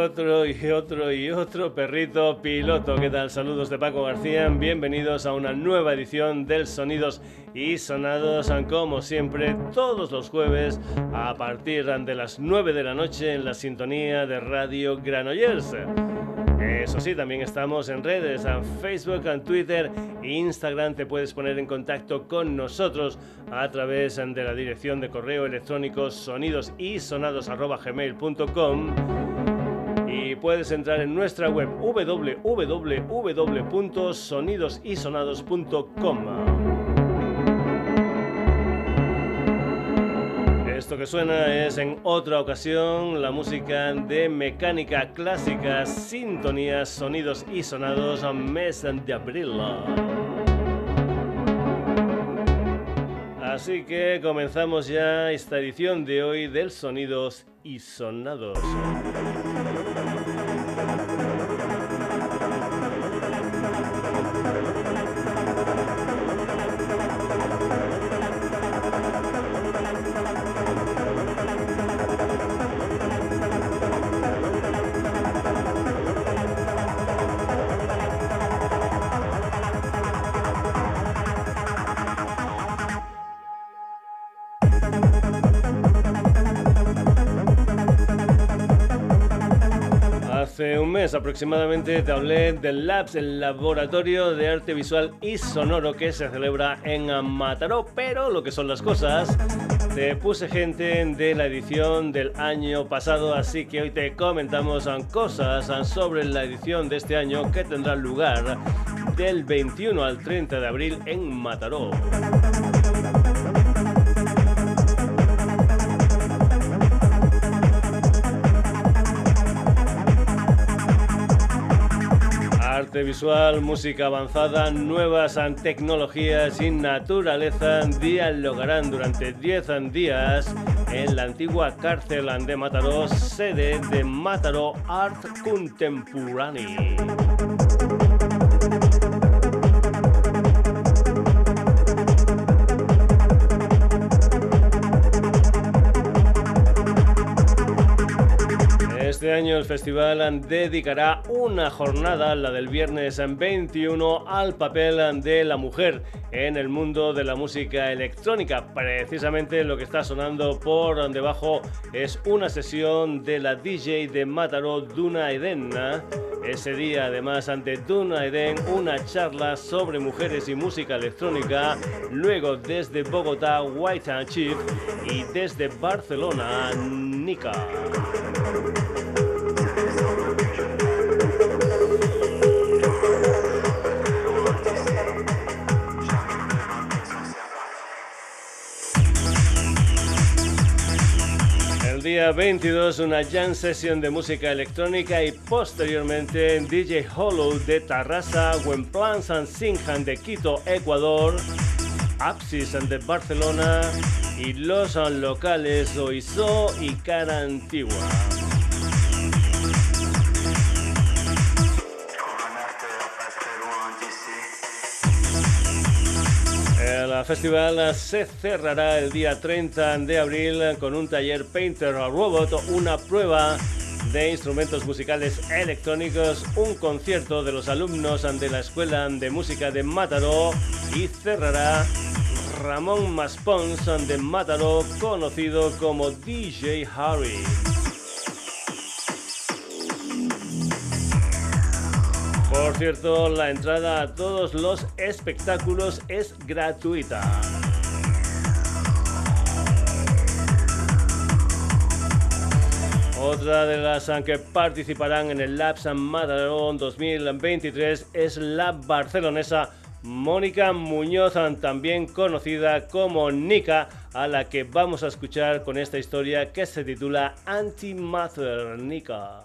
otro y otro y otro perrito piloto. ¿Qué tal? Saludos de Paco García. Bienvenidos a una nueva edición del Sonidos y Sonados, como siempre, todos los jueves a partir de las 9 de la noche en la sintonía de Radio Granollers. Eso sí, también estamos en redes, en Facebook, en Twitter Instagram. Te puedes poner en contacto con nosotros a través de la dirección de correo electrónico sonidos y sonados.gmail.com y puedes entrar en nuestra web www.sonidosysonados.com. Esto que suena es en otra ocasión la música de mecánica clásica, sintonías, sonidos y sonados mes de abril. Así que comenzamos ya esta edición de hoy del Sonidos y Sonados. Aproximadamente te hablé del Labs, el laboratorio de arte visual y sonoro que se celebra en Mataró, pero lo que son las cosas, te puse gente de la edición del año pasado, así que hoy te comentamos cosas sobre la edición de este año que tendrá lugar del 21 al 30 de abril en Mataró. Arte visual, música avanzada, nuevas tecnologías y naturaleza dialogarán durante 10 días en la antigua cárcel de Mataró, sede de Mataró Art Contemporary. Este año el festival dedicará una jornada, la del viernes 21, al papel de la mujer en el mundo de la música electrónica. Precisamente lo que está sonando por debajo es una sesión de la DJ de Mataró, Duna Eden. Ese día, además, ante Duna Eden, una charla sobre mujeres y música electrónica. Luego, desde Bogotá, White and Chief y desde Barcelona, Nika. día 22 una jam session de música electrónica y posteriormente DJ Hollow de Tarrasa, Plans and Singhan de Quito, Ecuador, Apsis de Barcelona y los locales Oizo y Cara Antigua. El festival se cerrará el día 30 de abril con un taller Painter Robot, una prueba de instrumentos musicales electrónicos, un concierto de los alumnos de la Escuela de Música de Mataró y cerrará Ramón Maspons de Mataró, conocido como DJ Harry. Por cierto, la entrada a todos los espectáculos es gratuita. Otra de las que participarán en el Labs Matarón 2023 es la barcelonesa Mónica Muñoz, también conocida como Nika, a la que vamos a escuchar con esta historia que se titula Antimatter Nika.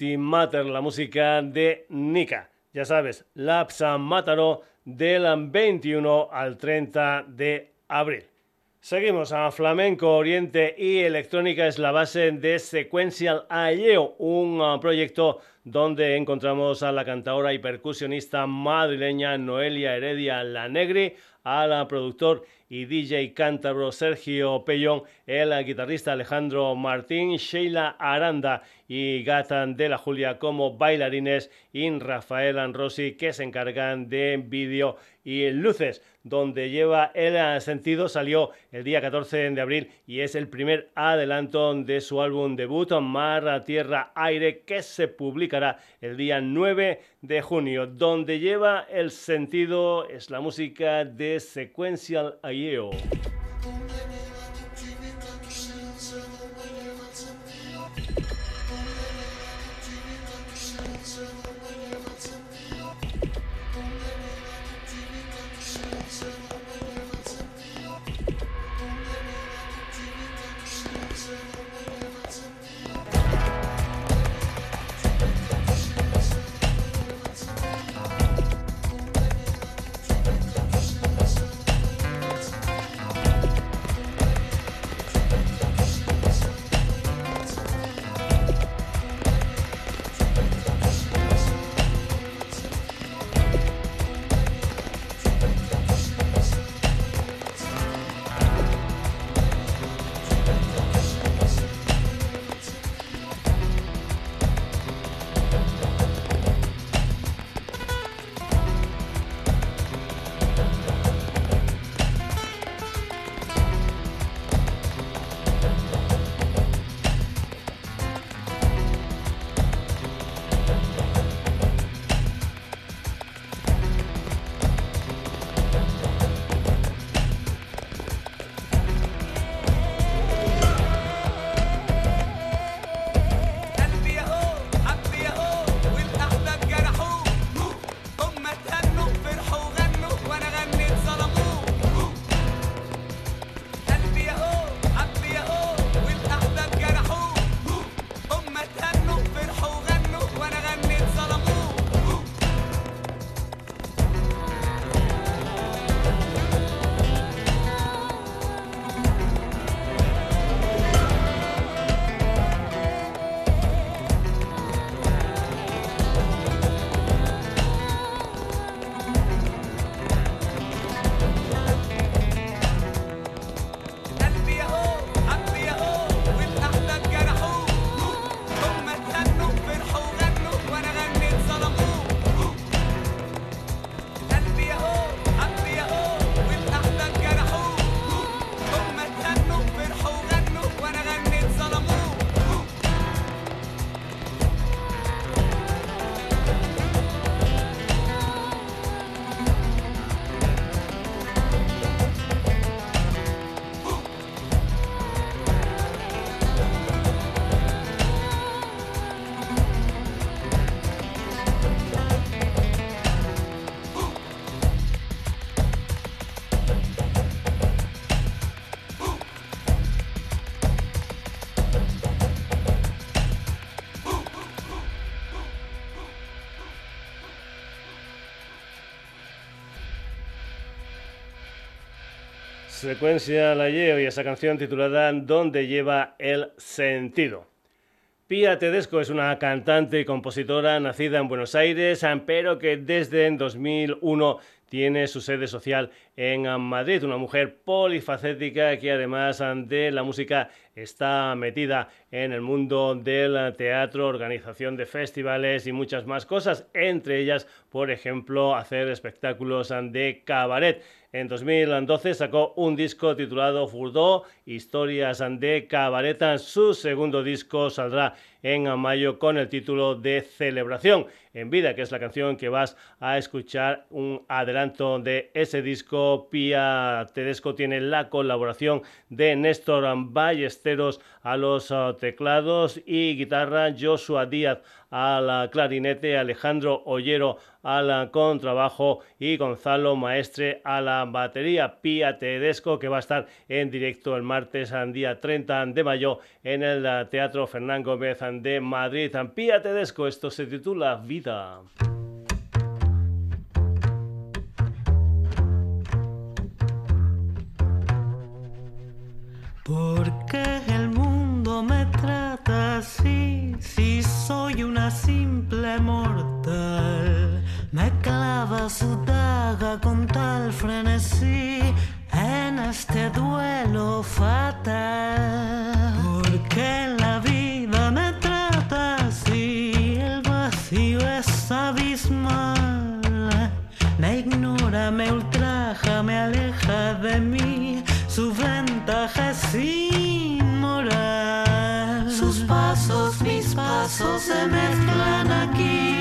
Antimatter, la música de Nika. Ya sabes, Lapsa Mataro del 21 al 30 de abril. Seguimos a Flamenco Oriente y Electrónica es la base de Sequential Aieo, un uh, proyecto donde encontramos a la cantadora y percusionista madrileña Noelia Heredia La Negri, al productor y DJ cántabro Sergio Pellón, el guitarrista Alejandro Martín, Sheila Aranda y Gatan de la Julia como bailarines y Rafael Anrosi que se encargan de vídeo y luces. Donde lleva el sentido salió el día 14 de abril y es el primer adelanto de su álbum debut Mar, Tierra, Aire que se publicará el día 9 de junio. Donde lleva el sentido es la música de Sequential IEO. Secuencia La Yeo y esa canción titulada ¿Dónde lleva el sentido? Pia Tedesco es una cantante y compositora nacida en Buenos Aires, pero que desde 2001 tiene su sede social en Madrid, una mujer polifacética que además de la música está metida en el mundo del teatro, organización de festivales y muchas más cosas, entre ellas, por ejemplo, hacer espectáculos de cabaret. En 2012 sacó un disco titulado Furdo, Historias de Cabareta. Su segundo disco saldrá en mayo con el título de Celebración en Vida, que es la canción que vas a escuchar, un adelanto de ese disco. Pia Tedesco tiene la colaboración de Néstor Ballesteros a los uh, teclados y guitarra, Joshua Díaz al clarinete, Alejandro Ollero al contrabajo y Gonzalo Maestre a la batería. Pia Tedesco que va a estar en directo el martes, día 30 de mayo, en el Teatro Fernán Gómez de Madrid. Pia Tedesco, esto se titula Vida. Porque el me trata así si soy una simple mortal? Me clava su daga con tal frenesí en este duelo fatal. Porque la vida me trata así, el vacío es abismal. Me ignora, me ultraja, me aleja de mí su ventaja se mezclan aquí,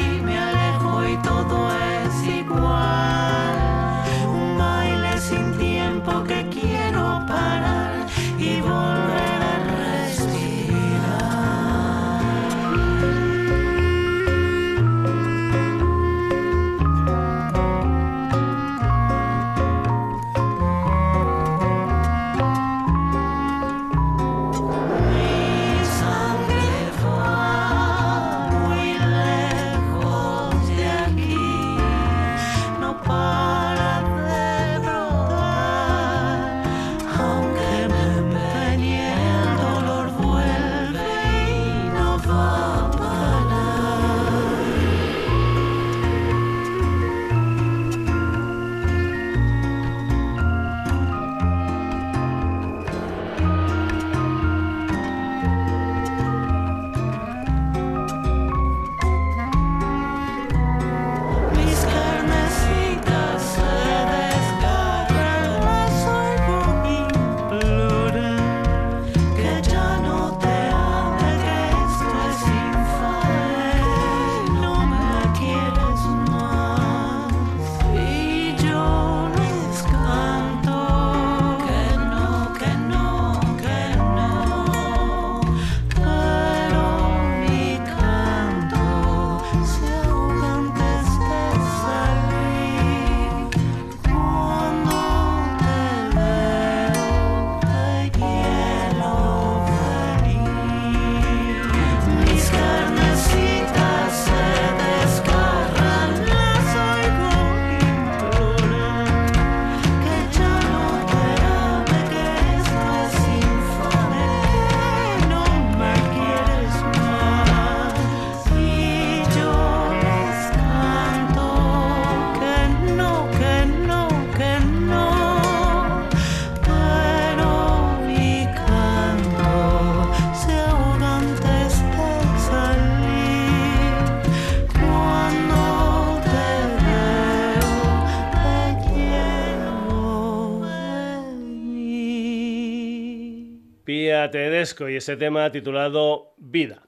y ese tema titulado Vida.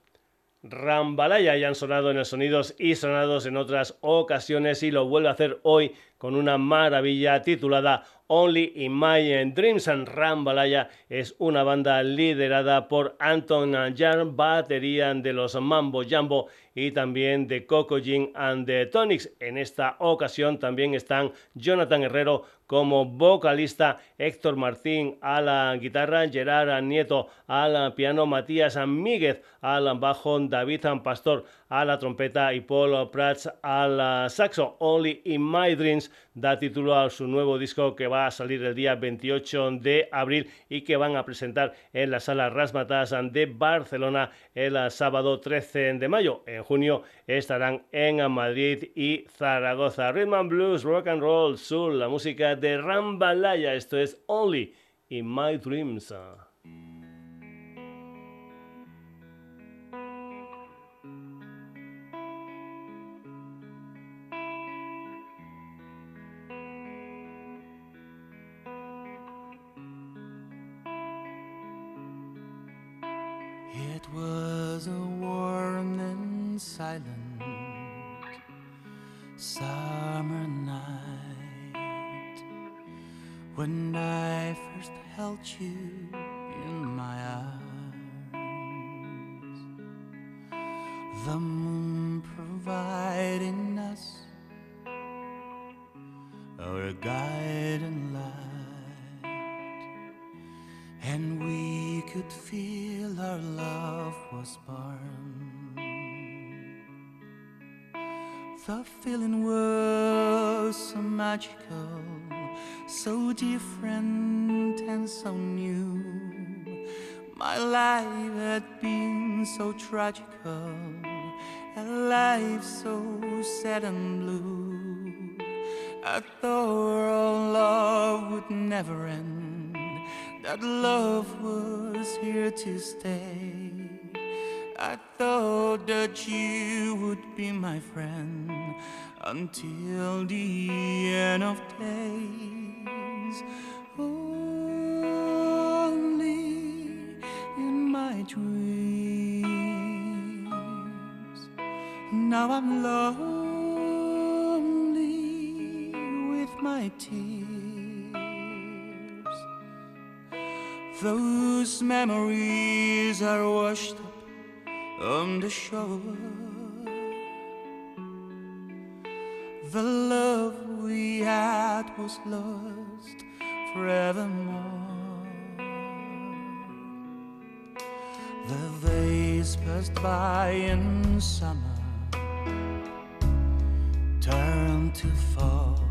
Rambalaya ya han sonado en el Sonidos y sonados en otras ocasiones y lo vuelve a hacer hoy con una maravilla titulada Only in My Dreams. And Rambalaya es una banda liderada por Anton Jan, batería de los Mambo Jambo y también de Coco Jean and the Tonics. En esta ocasión también están Jonathan Herrero como vocalista, Héctor Martín a la guitarra, Gerard Nieto al piano, Matías Míguez al bajo, David Pastor a la trompeta y Paul Prats al saxo. Only in My Dreams da título a su nuevo disco que va a salir el día 28 de abril y que van a presentar en la sala Rasmatas de Barcelona el sábado 13 de mayo. En junio estarán en Madrid y Zaragoza. Rhythm and Blues, Rock and Roll, Soul, la música de Rambalaya. Esto es Only in My Dreams. So tragical, a life so sad and blue. I thought our love would never end, that love was here to stay. I thought that you would be my friend until the end of days. Memories are washed up on the shore. The love we had was lost forevermore. The days passed by in summer, turned to fall,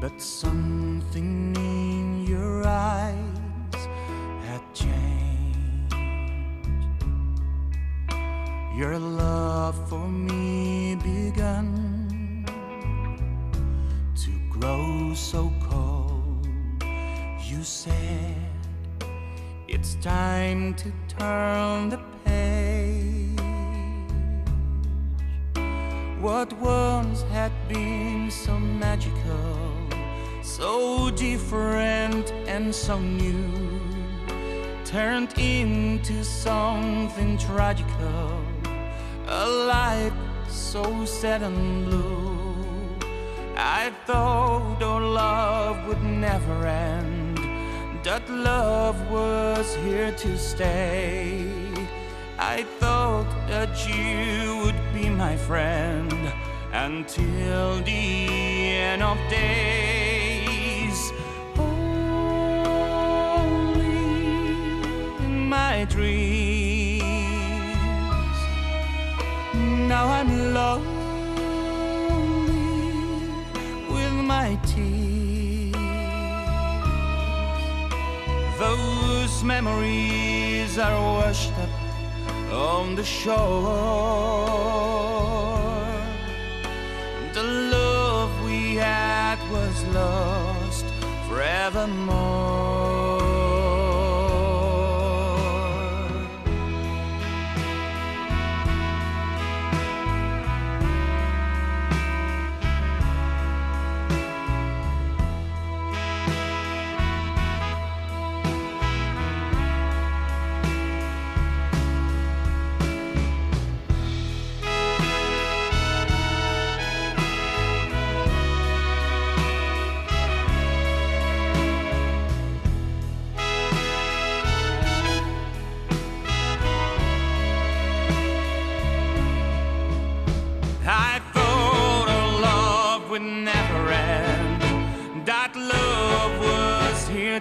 but something in your eyes Your love for me began to grow so cold. You said it's time to turn the page. What once had been so magical, so different and so new, turned into something tragical, a light so sad and blue. I thought our love would never end, that love was here to stay. I thought that you would be my friend until the end of days. Only in my dreams. Now I'm lonely with my tears. Those memories are washed up on the shore. The love we had was lost forevermore.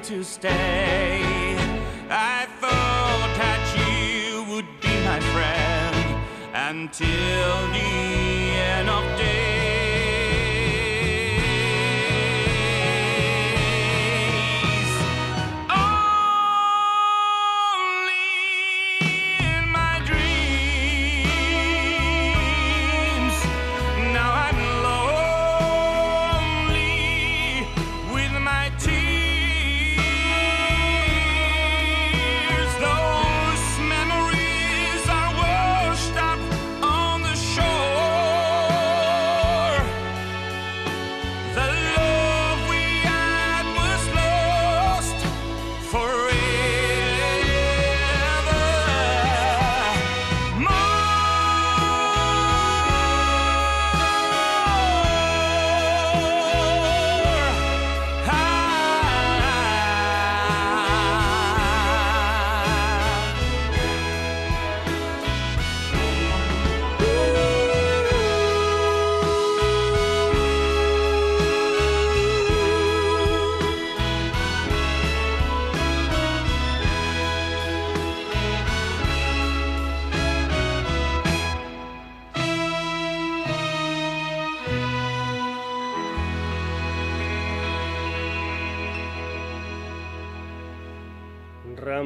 To stay. I thought that you would be my friend until the end of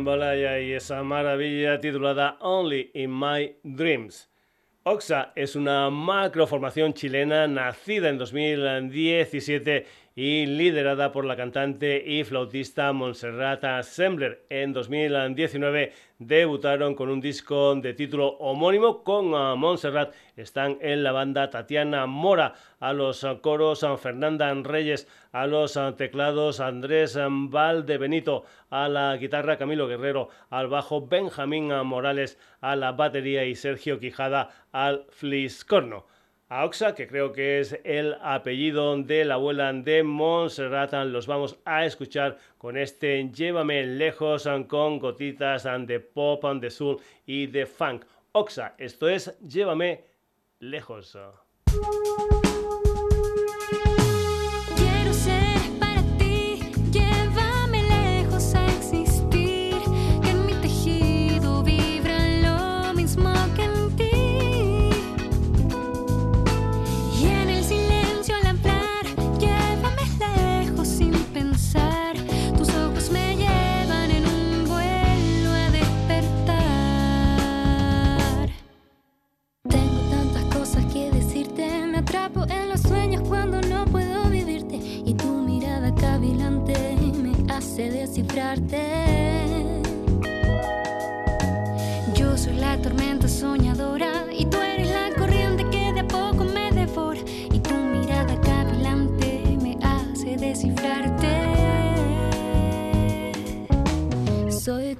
Rambalaya y esa maravilla titulada Only in My Dreams. Oxa es una macroformación chilena nacida en 2017 y liderada por la cantante y flautista Montserrat Sembler. En 2019 debutaron con un disco de título homónimo con ah, Montserrat. Están en la banda Tatiana Mora, a los coros Fernanda Reyes, a los teclados Andrés Valdebenito, a la guitarra Camilo Guerrero, al bajo Benjamín Morales, a la batería y Sergio Quijada al fliscorno a Oxa, que creo que es el apellido de la abuela de Montserrat. Los vamos a escuchar con este Llévame lejos con gotitas de pop, de soul y de funk. Oxa, esto es Llévame lejos. Yo soy la tormenta soñadora y tú eres la corriente que de a poco me devora y tu mirada cavilante me hace descifrarte. Soy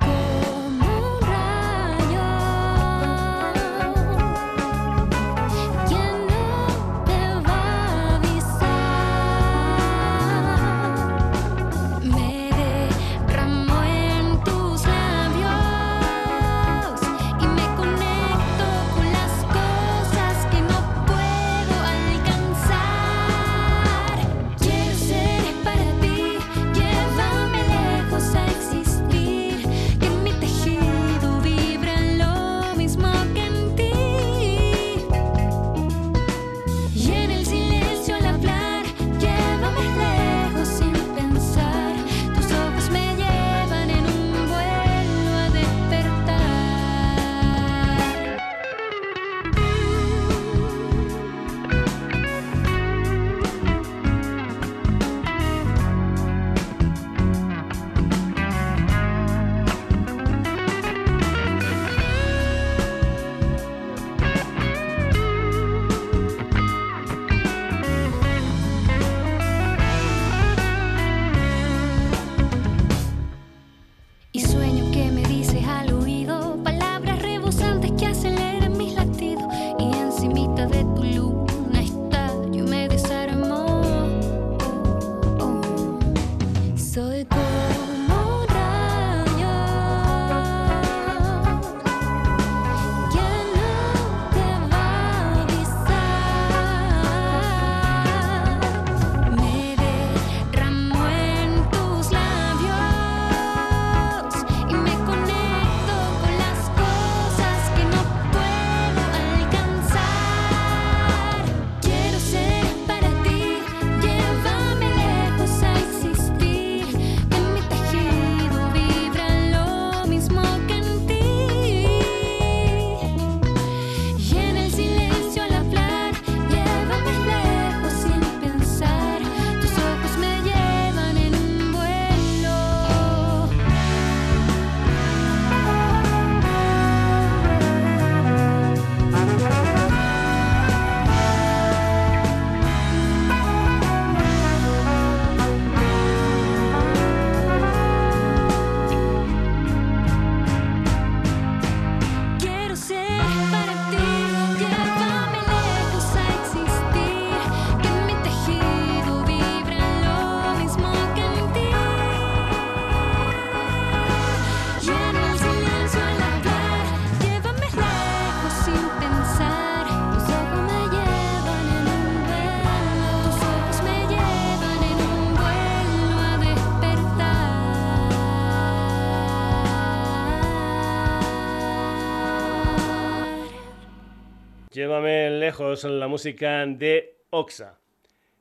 la música de Oxa.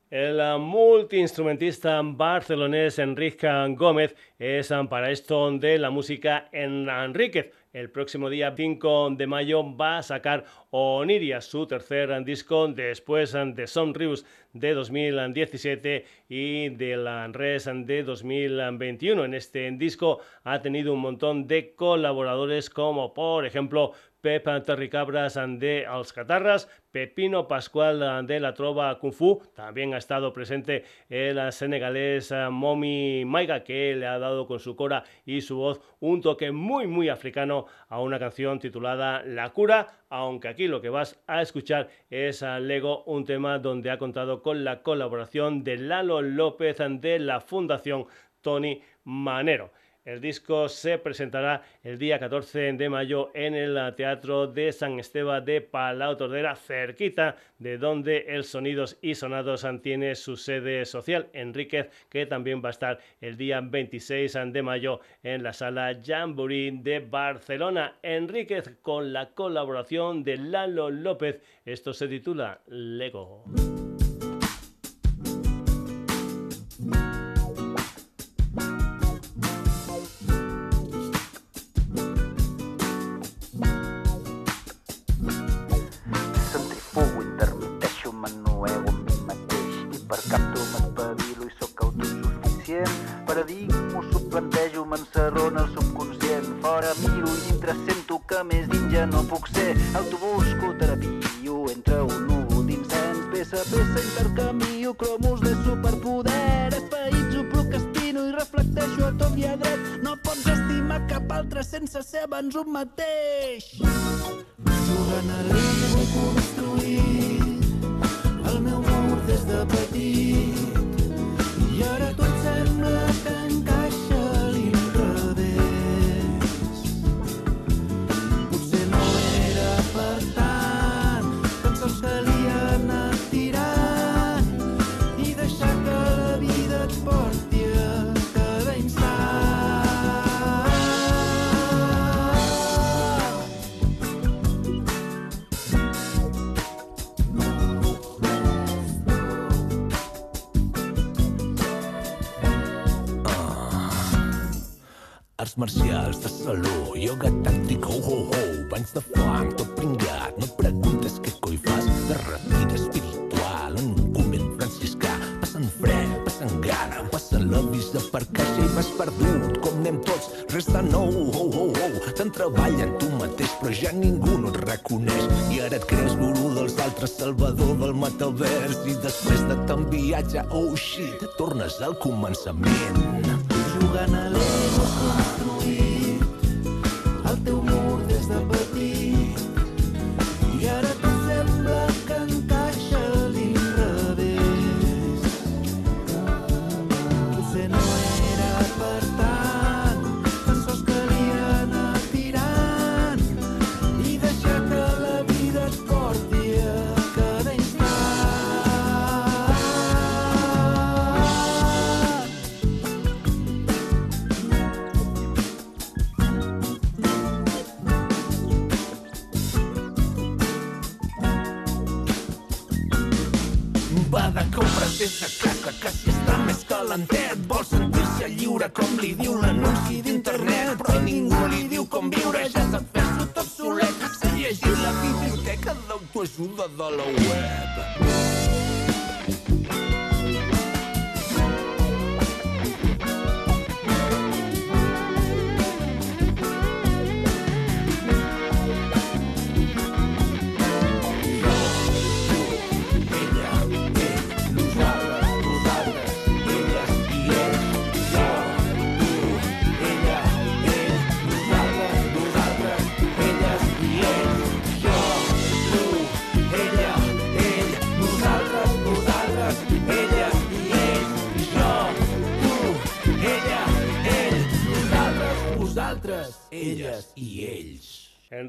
El multiinstrumentista barcelonés Enrique Gómez es para esto de la música en Enríquez. El próximo día 5 de mayo va a sacar Oniria, su tercer disco, después de Sonrius de 2017 y de la Res de 2021. En este disco ha tenido un montón de colaboradores como por ejemplo Pep Terricabras de Alscatarras, Pepino Pascual de la Trova Kung Fu, también ha estado presente el senegalés Momi Maiga, que le ha dado con su cora y su voz un toque muy muy africano a una canción titulada La Cura, aunque aquí lo que vas a escuchar es a Lego, un tema donde ha contado con la colaboración de Lalo López de la Fundación Tony Manero. El disco se presentará el día 14 de mayo en el Teatro de San Esteban de Palau Tordera, cerquita de donde el Sonidos y Sonados tiene su sede social, Enríquez, que también va a estar el día 26 de mayo en la sala Jamboree de Barcelona. Enríquez con la colaboración de Lalo López. Esto se titula Lego. Abans un mateix. Jugant a l'ego treballa en tu mateix, però ja ningú no et reconeix, i ara et creus gurú dels altres, salvador del metavers, i després de tant viatge, oh shit, tornes al començament. Jugant a l'ego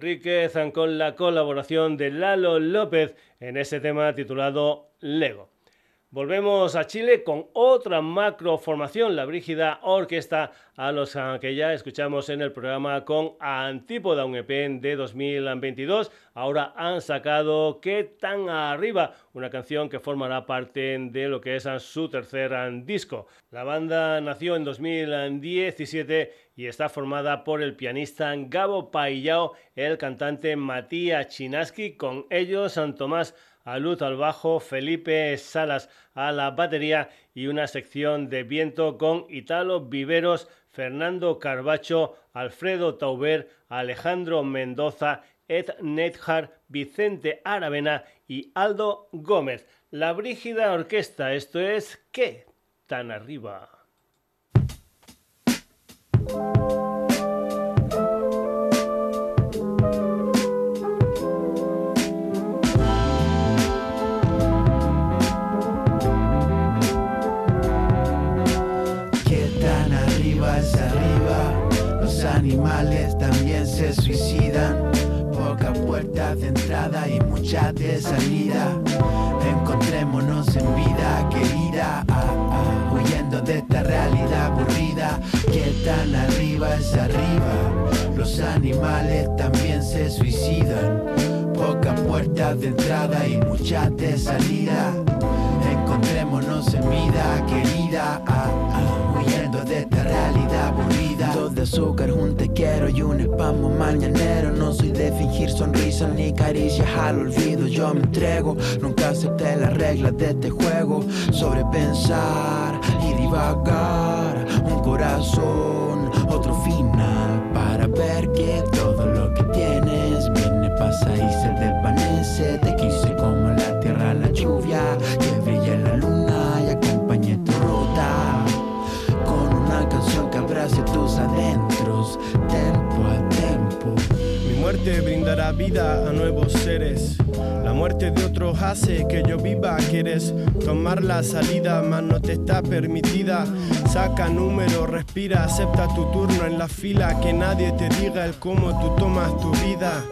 Enríquez con la colaboración de Lalo López en ese tema titulado Lego. Volvemos a Chile con otra macroformación, la Brígida Orquesta, a los que ya escuchamos en el programa con Antípoda, un EP de 2022. Ahora han sacado ¿Qué tan arriba? Una canción que formará parte de lo que es su tercer disco. La banda nació en 2017 y está formada por el pianista Gabo Paillao, el cantante Matías Chinaski, con ellos San Tomás a luz al bajo, Felipe Salas a la batería y una sección de viento con Italo Viveros, Fernando Carbacho, Alfredo Tauber, Alejandro Mendoza, Ed Neithar, Vicente Aravena y Aldo Gómez. La Brígida Orquesta, esto es ¿Qué tan arriba? Animales también se suicidan. Pocas puertas de entrada y muchas de salida. Encontrémonos en vida querida, ah, de esta realidad aburrida. Que tan arriba es arriba. Los animales también se suicidan. Pocas puertas de entrada y muchas de salida. Encontrémonos en vida querida, ah, huyendo de esta realidad aburrida de azúcar, un te quiero y un espamo mañanero. No soy de fingir sonrisas ni caricias al olvido. Yo me entrego, nunca acepté las reglas de este juego. Sobrepensar divagar, un corazón, otro final para ver que todo lo que tienes viene, pasa y se desvanece. Muerte brindará vida a nuevos seres. La muerte de otros hace que yo viva. Quieres tomar la salida, mas no te está permitida. Saca número, respira, acepta tu turno en la fila. Que nadie te diga el cómo tú tomas tu vida.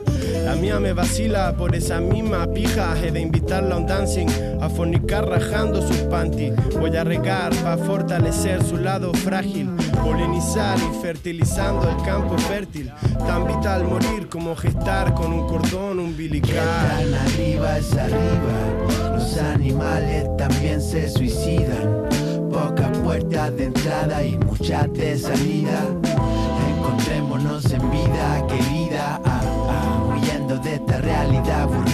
La mía me vacila por esa misma pija. He de invitarla a un dancing, a fornicar rajando sus panties. Voy a regar para fortalecer su lado frágil. Polinizar y fertilizando el campo fértil. Tan vital morir como gestar con un cordón umbilical. Tan arriba es arriba. Los animales también se suicidan. Pocas puertas de entrada y muchas de salida. Encontrémonos en vida realidad aburrida.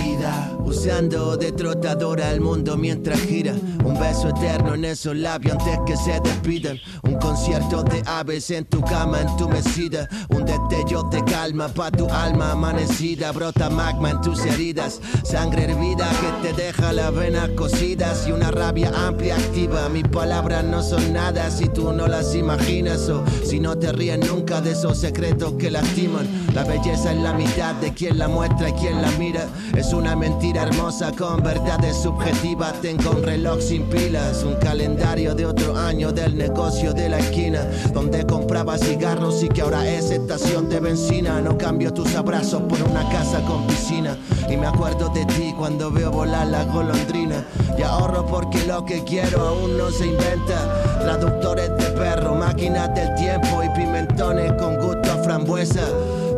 Usando de trotadora el mundo mientras gira. Un beso eterno en esos labios antes que se despidan. Un concierto de aves en tu cama, en tu mesida. Un destello de calma pa' tu alma amanecida. Brota magma en tus heridas. Sangre hervida que te deja las venas cosidas. Y una rabia amplia activa. Mis palabras no son nada si tú no las imaginas. O si no te ríes nunca de esos secretos que lastiman. La belleza es la mitad de quien la muestra y quien la mira. Es una mentira hermosa con verdades subjetivas. Tengo un reloj sin pilas, un calendario de otro año del negocio de la esquina, donde compraba cigarros y que ahora es estación de benzina. No cambio tus abrazos por una casa con piscina. Y me acuerdo de ti cuando veo volar la golondrina. Y ahorro porque lo que quiero aún no se inventa. Traductores de perro, máquinas del tiempo y pimentones con gusto frambuesa.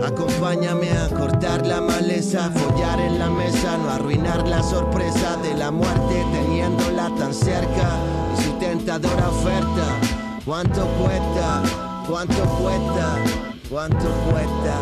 Acompáñame a cortar la maleza, follar en la mesa, no arruinar la sorpresa de la muerte teniéndola tan cerca. Y su tentadora oferta, ¿cuánto cuesta? ¿Cuánto cuesta? ¿Cuánto cuesta?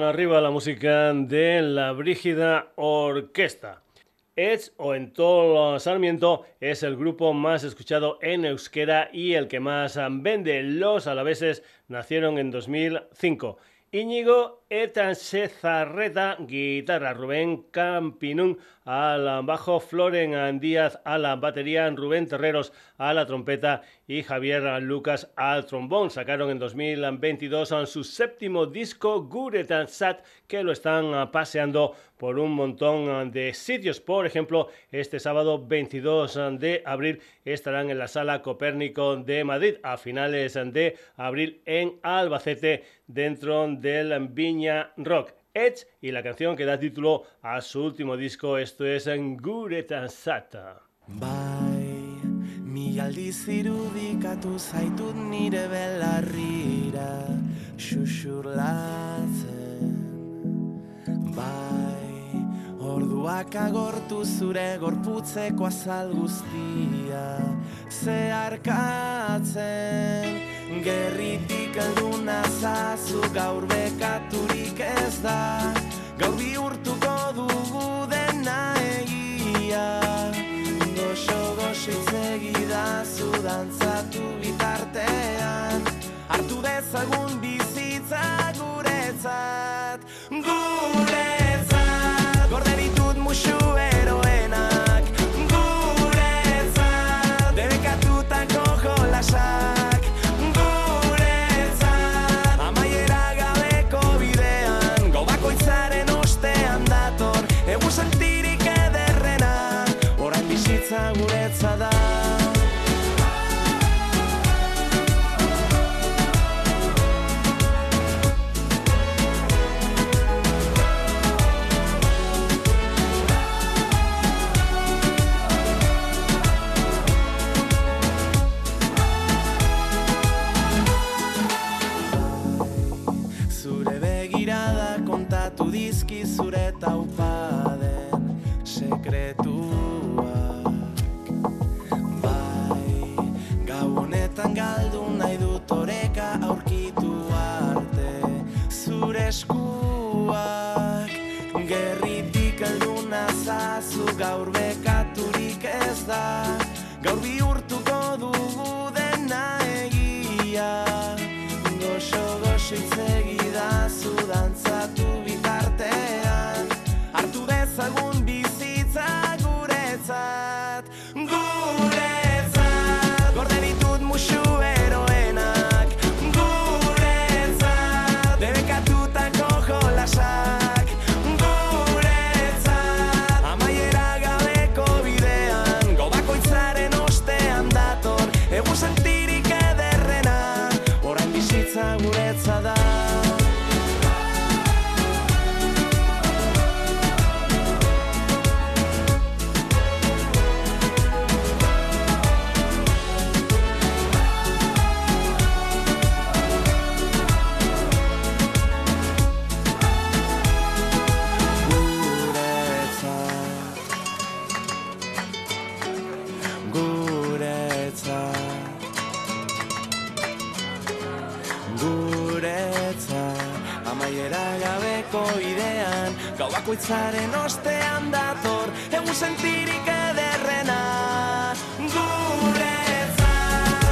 Arriba la música de la Brígida Orquesta? Edge o en todo Sarmiento es el grupo más escuchado en euskera y el que más vende. Los alaveses nacieron en 2005. Íñigo Eta Sezarreta, guitarra, Rubén Campinún al bajo, Floren Díaz a batería, Rubén Terreros a la trompeta y Javier Lucas al trombón. Sacaron en 2022 su séptimo disco, Guretan Sat, que lo están paseando por un montón de sitios. Por ejemplo, este sábado 22 de abril estarán en la Sala Copérnico de Madrid, a finales de abril en Albacete, dentro del Viña Rock. Edge y la canción que da título a su último disco, esto es Guretan Sata. Bai, mi aldiz irudikatu zaitut nire belarrira xuxurlatzen. Bai, orduak agortu zure gorputzeko azal guztia zeharkatzen. Gerritik alduna zazu gaur bekaturik ez da. Gaur bihurtuko dugu dena egia. Goxo goxitz egidazu dantzatu bitartean. Artu dezagun bizitza Guretzat bakoitzaren ostean dator egun sentirik ederrena.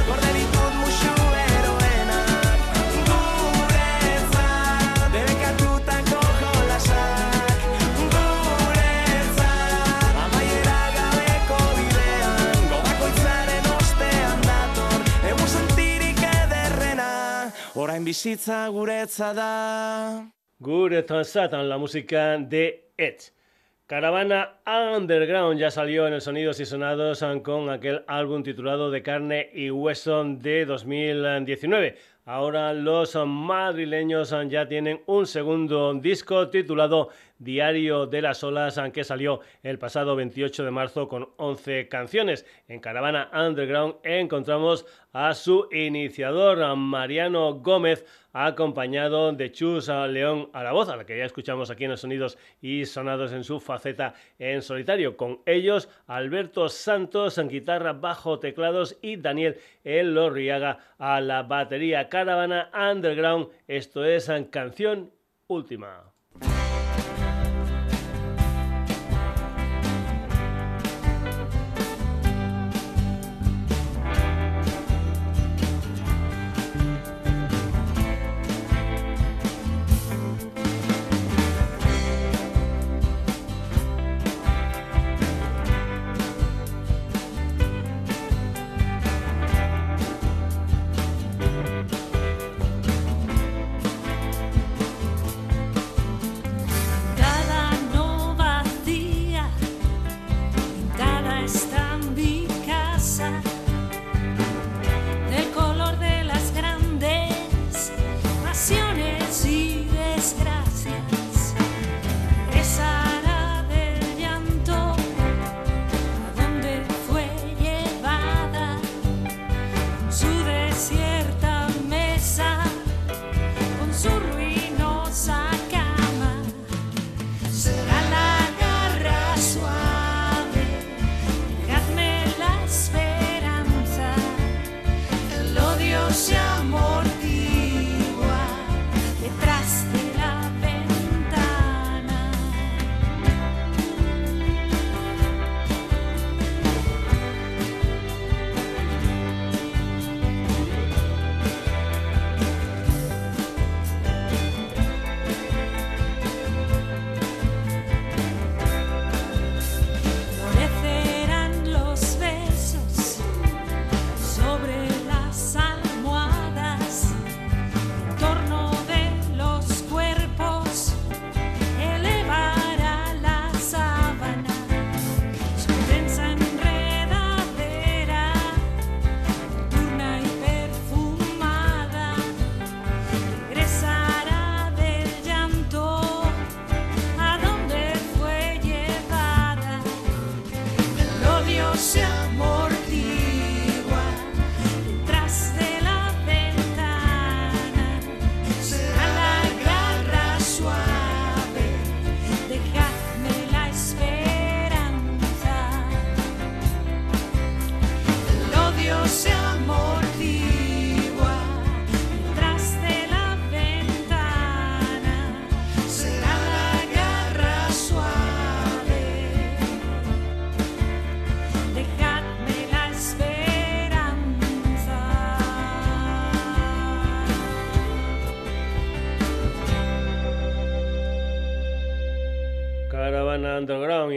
Gorde ditut musu eroenak guretzat debekatutako jolasak. Guretzat amaiera gabeko bidean. Go bakoitzaren ostean dator egun sentirik ederrena. Orain bizitza guretza da Good Satan, la música de Edge. Caravana Underground ya salió en el Sonidos y Sonados con aquel álbum titulado De carne y hueso de 2019. Ahora los madrileños ya tienen un segundo disco titulado Diario de las Olas, que salió el pasado 28 de marzo con 11 canciones. En Caravana Underground encontramos a su iniciador, Mariano Gómez, acompañado de Chus León a la voz, a la que ya escuchamos aquí en los sonidos y sonados en su faceta en solitario. Con ellos, Alberto Santos en guitarra, bajo, teclados y Daniel Elorriaga a la batería. Caravana Underground, esto es en canción última.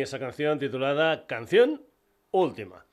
Esa canción titulada Canción Última.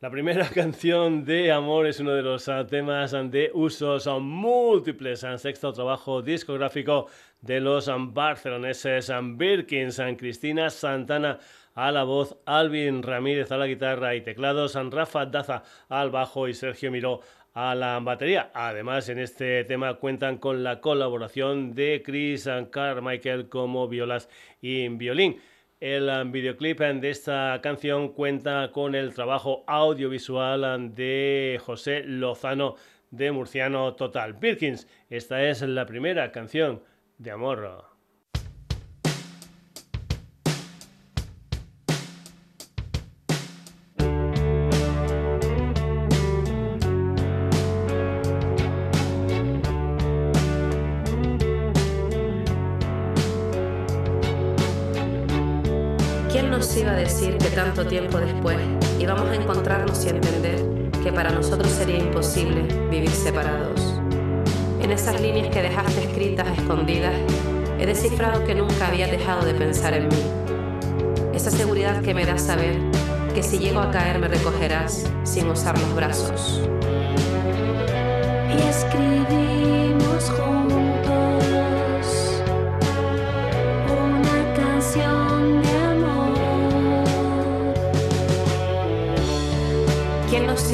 La primera canción de Amor es uno de los ah, temas de usos múltiples en sexto trabajo discográfico de los barceloneses Birkins, Cristina Santana a la voz, Alvin Ramírez a la guitarra y teclados, Rafa Daza al bajo y Sergio Miró a la batería. Además, en este tema cuentan con la colaboración de Chris Carmichael como violas y violín. El um, videoclip de esta canción cuenta con el trabajo audiovisual um, de José Lozano de Murciano Total. Birkins, esta es la primera canción de amor. Que nunca había dejado de pensar en mí. Esa seguridad que me da saber que si llego a caer me recogerás sin usar los brazos. Y escribimos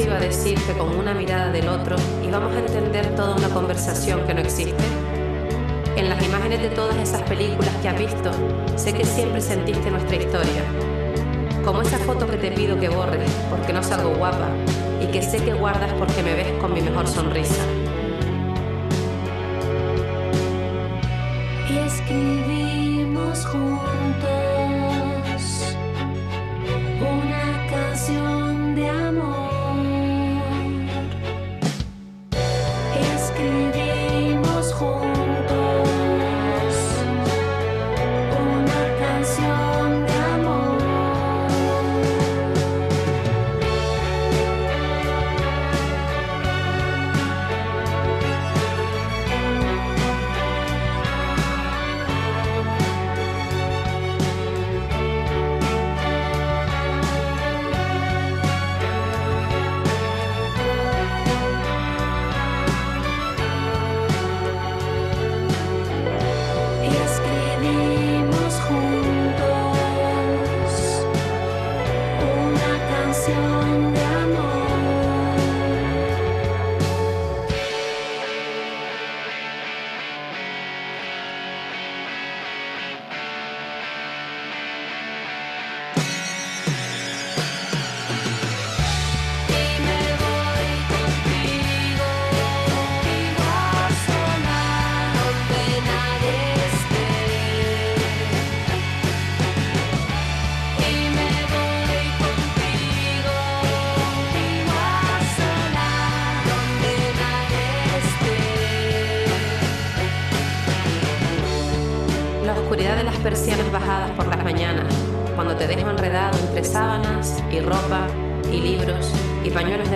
iba a decir que con una mirada del otro íbamos a entender toda una conversación que no existe? En las imágenes de todas esas películas que has visto, sé que siempre sentiste nuestra historia. Como esa foto que te pido que borres porque no salgo guapa y que sé que guardas porque me ves con mi mejor sonrisa. Y escribimos juntos.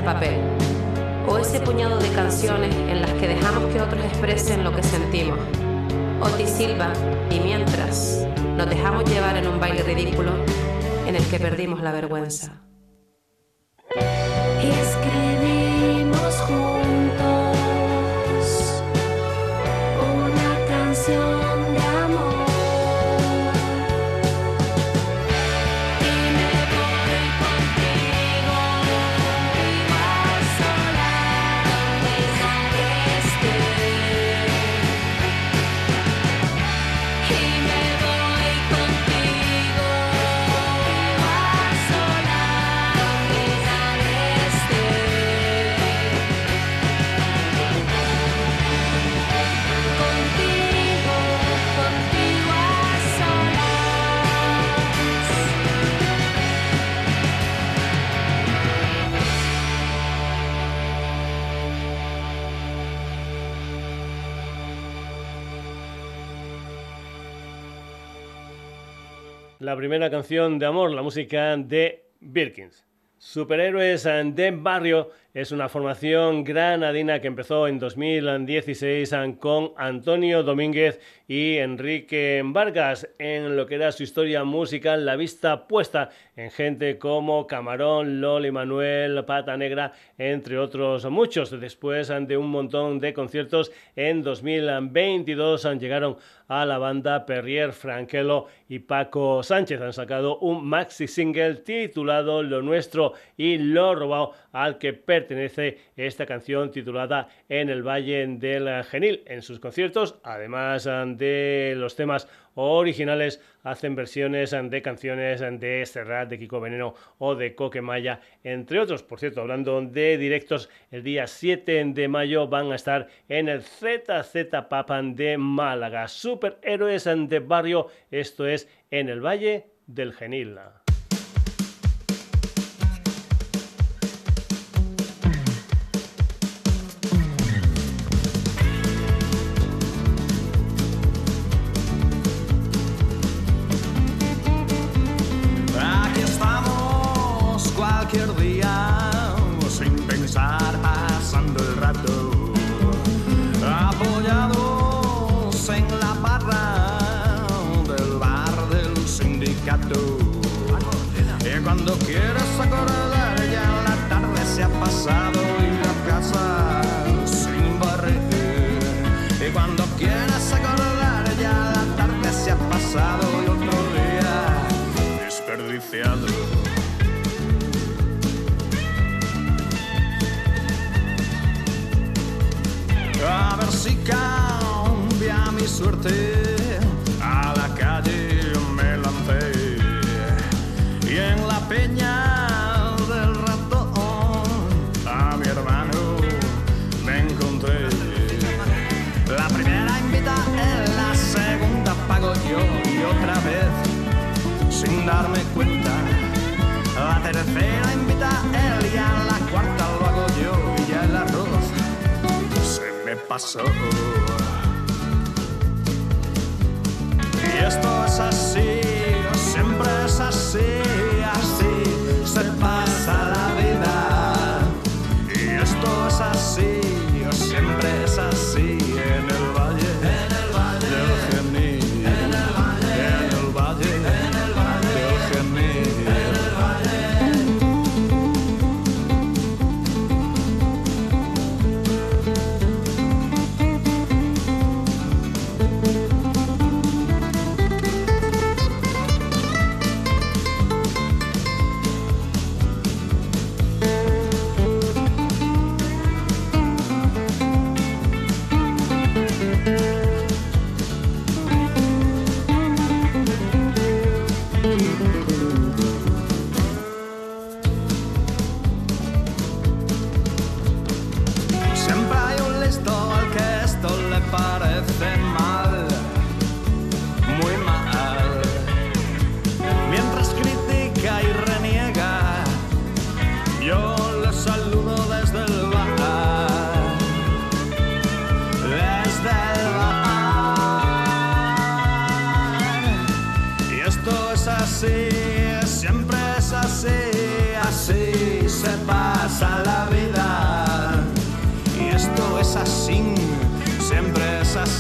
Papel. O ese puñado de canciones en las que dejamos que otros expresen lo que sentimos. Oti Silva y mientras nos dejamos llevar en un baile ridículo en el que perdimos la vergüenza. La primera canción de amor, la música de Birkins. Superhéroes de Barrio es una formación granadina que empezó en 2016 con Antonio Domínguez y Enrique Vargas en lo que era su historia musical, la vista puesta en gente como Camarón, Loli Manuel, Pata Negra, entre otros muchos. Después de un montón de conciertos en 2022 llegaron a la banda Perrier Franquelo y Paco Sánchez. Han sacado un maxi single titulado Lo Nuestro y Lo Robado al que pertenece esta canción titulada En el Valle del Genil. En sus conciertos, además de los temas originales, hacen versiones de canciones de Serrat, de Kiko Veneno o de Coquemaya, entre otros. Por cierto, hablando de directos, el día 7 de mayo van a estar en el ZZ Papan de Málaga. Superhéroes de barrio, esto es en el Valle del Genil. Cuando quieres acordar ya la tarde se ha pasado y la casa sin barrer. Y cuando quieres acordar ya la tarde se ha pasado y otro día desperdiciado. A ver si cambia mi suerte. darme cuenta. La tercera invita a él y a la cuarta lo hago yo y ya el arroz se me pasó. Y esto es así, siempre es así.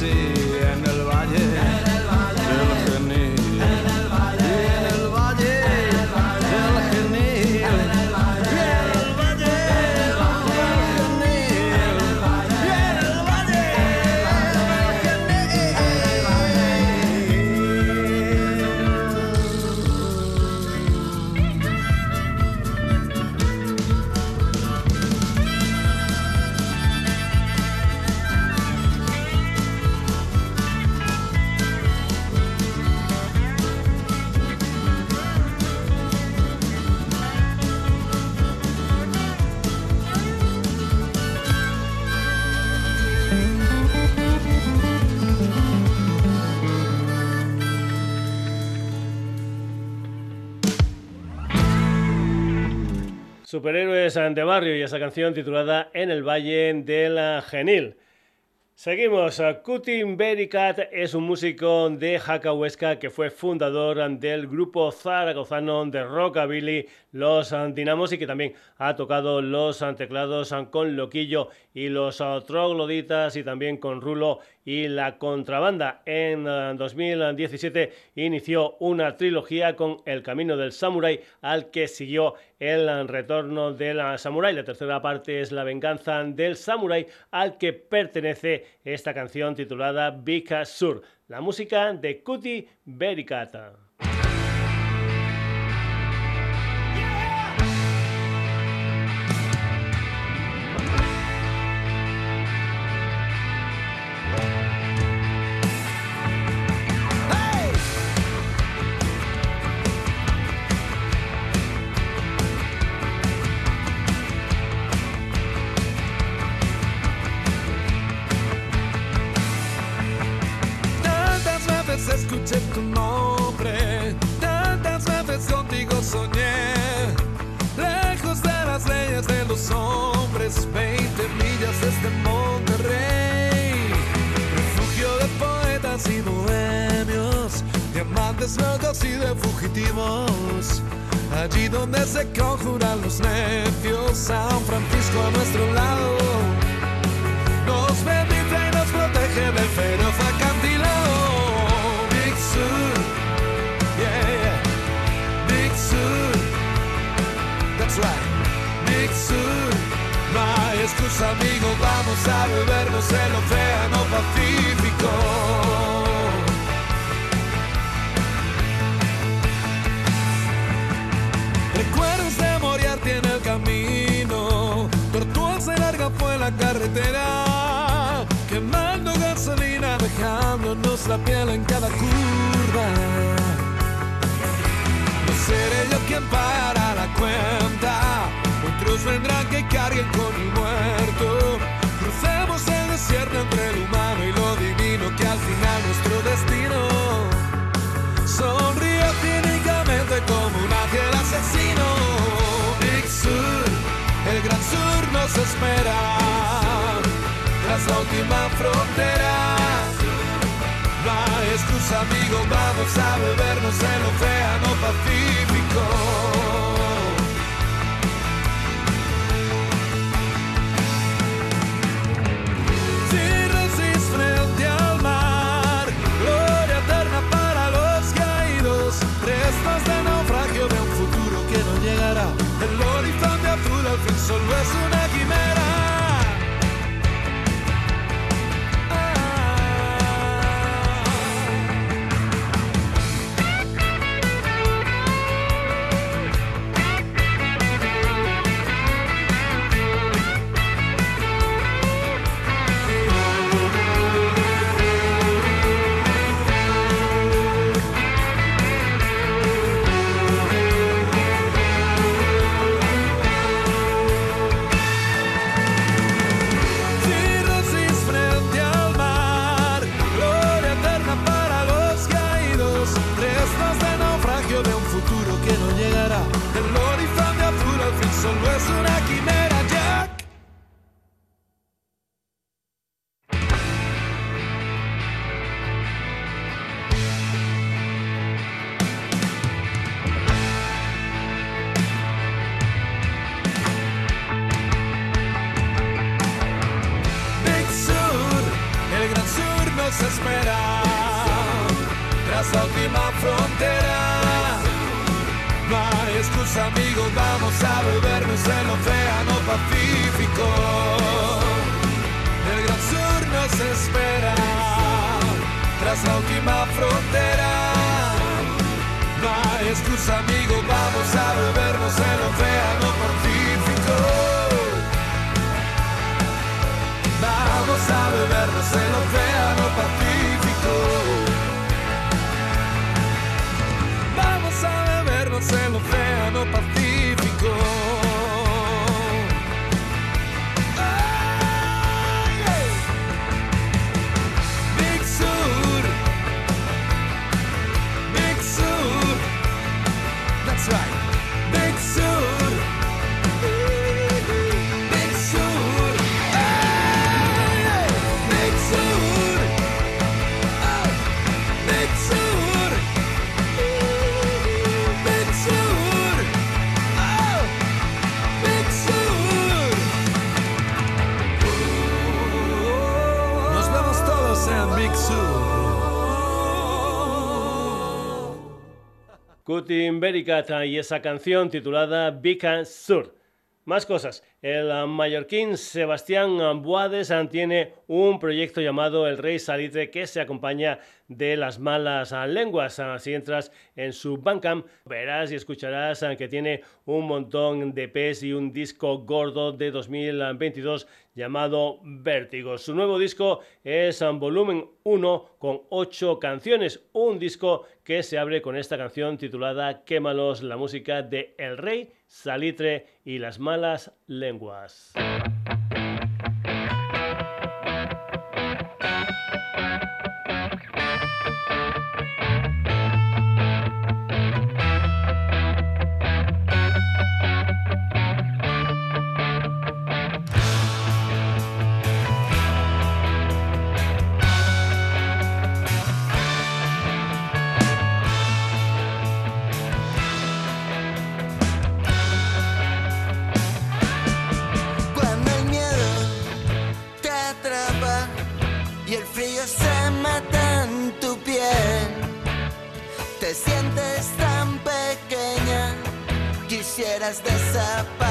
see Superhéroes de Barrio y esa canción titulada En el Valle de la Genil. Seguimos. Kutin Bericat es un músico de Jaca Huesca que fue fundador del grupo zaragozano de rockabilly Los Dinamos y que también ha tocado los teclados con Loquillo y los trogloditas y también con Rulo y la contrabanda. En 2017 eh, inició una trilogía con El Camino del Samurai, al que siguió El Retorno del Samurai. La tercera parte es La Venganza del Samurai, al que pertenece esta canción titulada Bika Sur, la música de Kuti Berikata. Y de fugitivos. Allí donde se conjuran los necios, San Francisco a nuestro lado. Nos bendice y nos protege del feroz acantilado. Big Sur, yeah. Big Sur, that's right. Big Sur, hay excusa, amigos, vamos a bebernos el océano Pacífico. La piel en cada curva. No seré yo quien pagará la cuenta, otros vendrán que carguen con el muerto. Crucemos el desierto entre lo humano y lo divino, que al final nuestro destino sonríe cínicamente como un ángel asesino. Big Sur el gran sur nos espera, tras la última frontera. No hay excusa, amigo, vamos a bebernos el océano Pacífico. some blessed né? Excusa, amigos, vamos a bebernos el océano Pacífico. El gran sur nos espera tras la última frontera. No hay excusa, amigos, vamos a Y esa canción titulada Beacon Sur. Más cosas. El ah, mallorquín Sebastián Boades ah, tiene un proyecto llamado El Rey Salitre que se acompaña de las malas ah, lenguas. Si entras en su Bandcamp verás y escucharás que tiene un montón de EPs y un disco gordo de 2022 llamado Vértigo. Su nuevo disco es volumen 1 con 8 canciones. Un disco que se abre con esta canción titulada Quémalos, la música de El Rey, Salitre y las malas lenguas. desde esa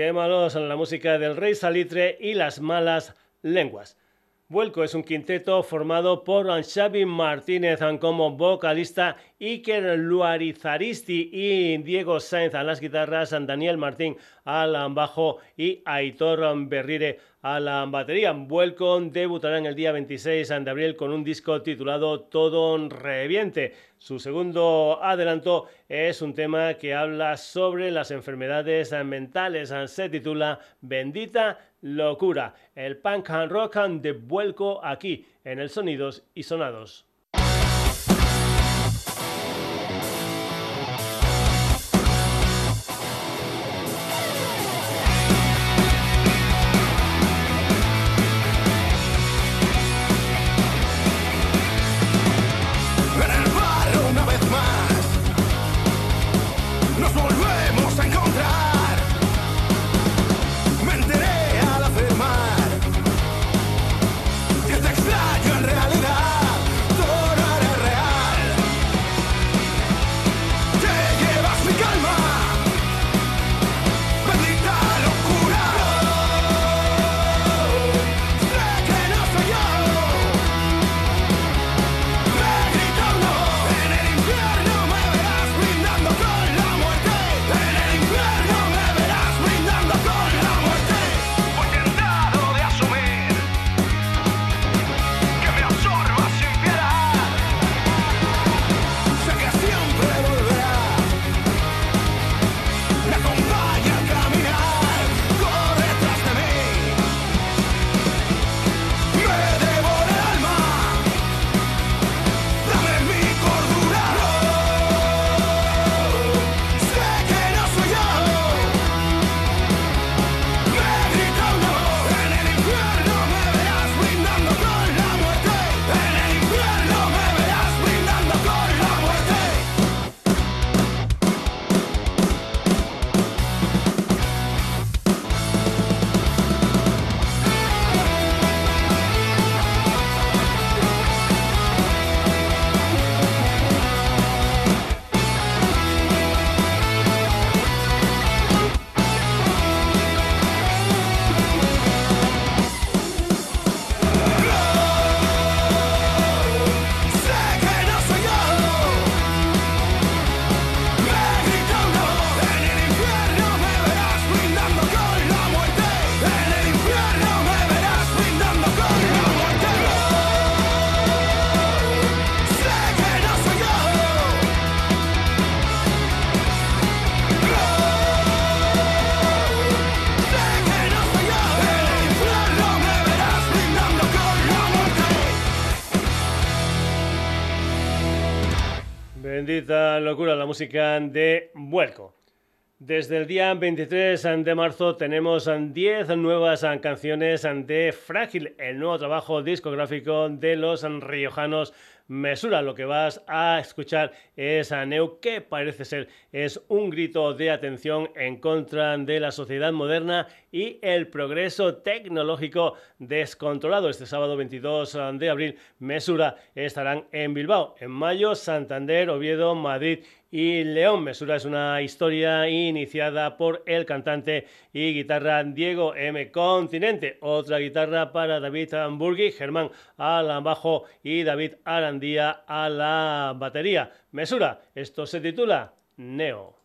qué malos la música del Rey Salitre y las malas lenguas. Vuelco es un quinteto formado por Xavi Martínez como vocalista, Iker Luarizaristi y Diego Sainz a las guitarras, Daniel Martín al bajo y Aitor Berrire a la batería. Vuelco debutará en el día 26 de abril con un disco titulado Todo Reviente. Su segundo adelanto es un tema que habla sobre las enfermedades mentales. Se titula Bendita locura. El punk and rock de vuelco aquí en el Sonidos y Sonados. Música de Vuelco. Desde el día 23 de marzo tenemos 10 nuevas canciones de Frágil, el nuevo trabajo discográfico de los riojanos mesura. Lo que vas a escuchar es a Neu, que parece ser es un grito de atención en contra de la sociedad moderna y el progreso tecnológico descontrolado. Este sábado 22 de abril, Mesura estarán en Bilbao. En mayo, Santander, Oviedo, Madrid y León. Mesura es una historia iniciada por el cantante y guitarra Diego M. Continente. Otra guitarra para David Hamburgi, Germán al bajo y David Arandía a la batería. Mesura, esto se titula Neo.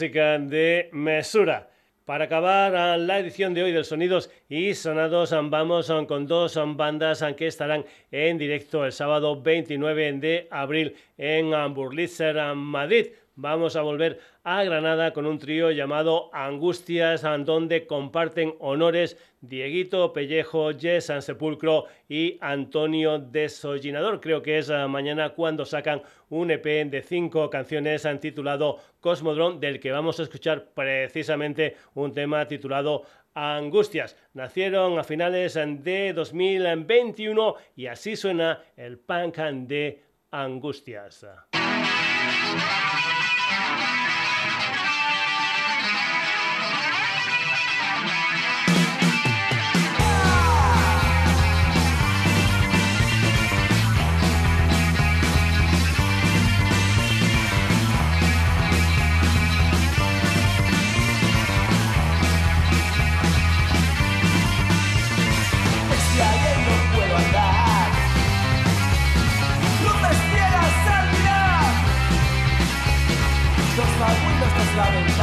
De Mesura. Para acabar la edición de hoy del Sonidos y Sonados, vamos con dos bandas que estarán en directo el sábado 29 de abril en Burlitzer, Madrid vamos a volver a Granada con un trío llamado Angustias, donde comparten honores Dieguito Pellejo, Jess Sepulcro y Antonio Desollinador. Creo que es ah, mañana cuando sacan un EP de cinco canciones titulado Cosmodrome, del que vamos a escuchar precisamente un tema titulado Angustias. Nacieron a finales de 2021 y así suena el punk de Angustias. La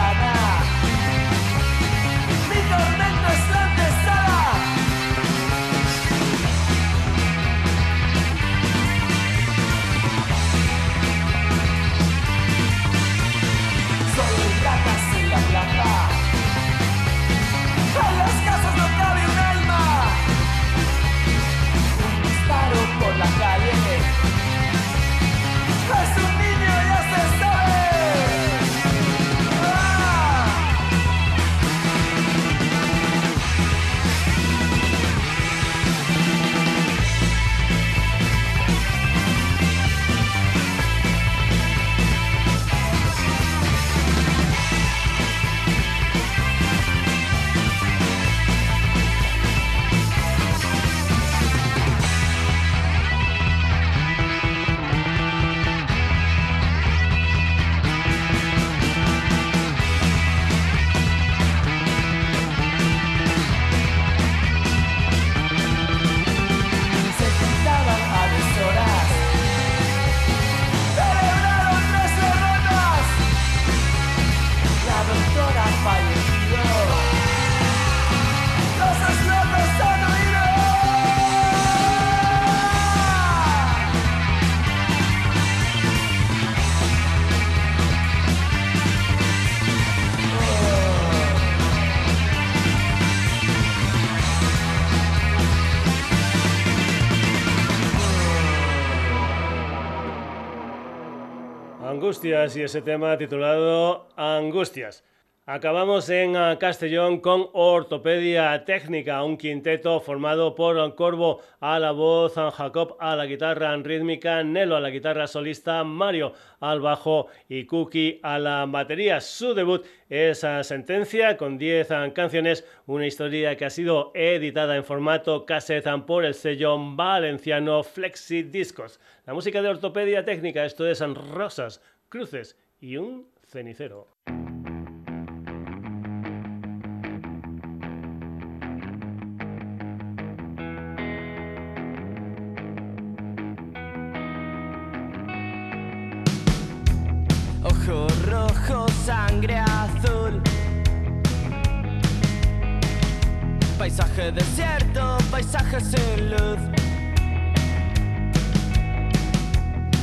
y ese tema titulado Angustias. Acabamos en ah, Castellón con Ortopedia Técnica, un quinteto formado por Corvo a la voz, Jacob a la guitarra rítmica, Nelo a la guitarra solista, Mario al bajo y Cookie a la batería. Su debut es Sentencia con 10 ah, canciones, una historia que ha sido editada en formato cassette por el sello valenciano Flexi Discos. La música de Ortopedia Técnica, esto es Rosas cruces y un cenicero. Ojo rojo, sangre azul. Paisaje desierto, paisaje sin luz.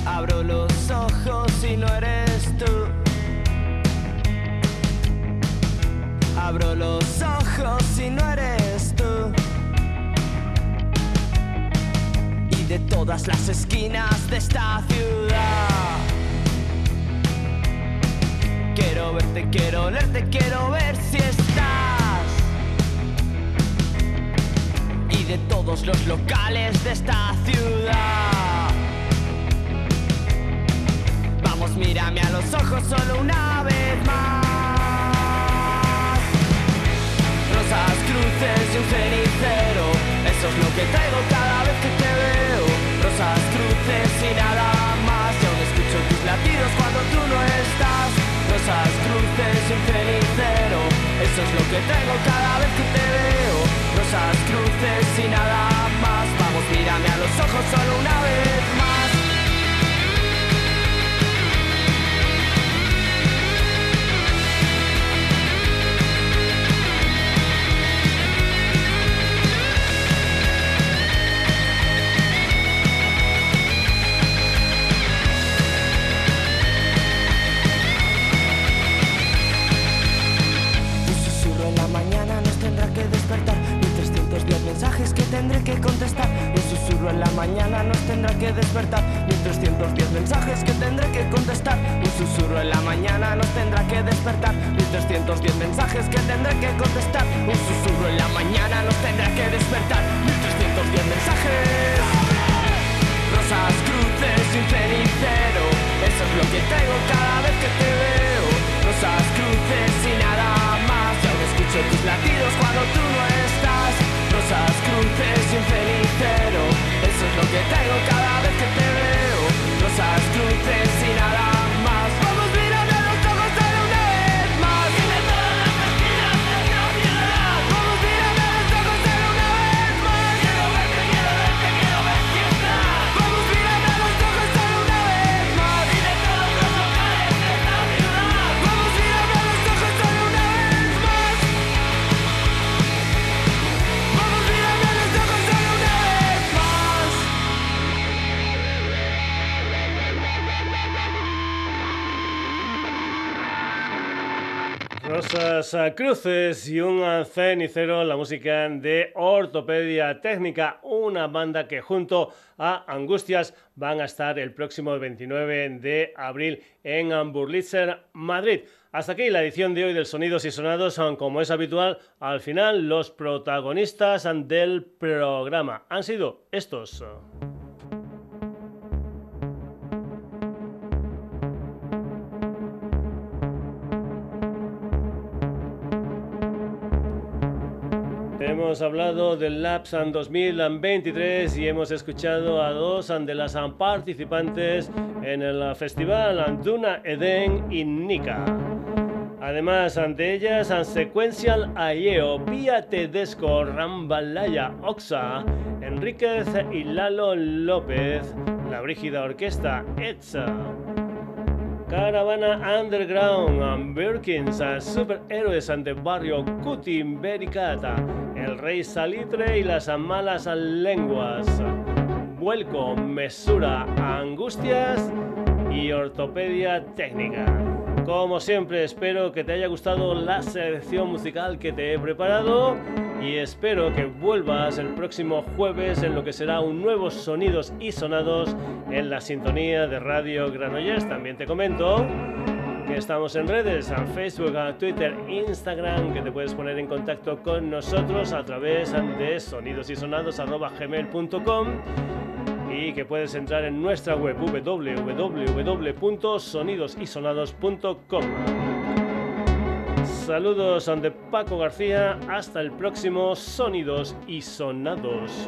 Abro los ojos y no eres tú. Abro los ojos y no eres tú. Y de todas las esquinas de esta ciudad. Quiero verte, quiero olerte, quiero ver si estás. Y de todos los locales de esta ciudad mírame a los ojos solo una vez más. Rosas, cruces y un cenicero, eso es lo que traigo cada vez que te veo. Rosas, cruces y nada más, yo no escucho tus latidos cuando tú no estás. Rosas, cruces y un cenicero, eso es lo que traigo cada vez que te veo. Rosas, cruces y nada más, vamos, mírame a los ojos solo una vez más. Cruces y un cenicero, la música de Ortopedia Técnica, una banda que junto a Angustias van a estar el próximo 29 de abril en Hamburlitzer, Madrid. Hasta aquí la edición de hoy del Sonidos y Sonados, como es habitual, al final los protagonistas del programa han sido estos. Hemos hablado del Lapsan 2023 y hemos escuchado a dos de las participantes en el festival Duna Eden y Nika. Además, ante ellas, Sequential Aieo, Pia Tedesco, Rambalaya Oxa, Enríquez y Lalo López, la Brígida Orquesta Etza. Caravana Underground, Birkins, Superhéroes ante Barrio Cutim Bericata, El Rey Salitre y las Malas Lenguas, Vuelco, Mesura, Angustias y Ortopedia Técnica. Como siempre, espero que te haya gustado la selección musical que te he preparado y espero que vuelvas el próximo jueves en lo que será un nuevo Sonidos y Sonados en la sintonía de Radio Granollers. También te comento que estamos en redes, en Facebook, en Twitter, Instagram, que te puedes poner en contacto con nosotros a través de sonidosysonados.gmail.com y que puedes entrar en nuestra web www.sonidosysonados.com. Saludos de Paco García, hasta el próximo Sonidos y Sonados.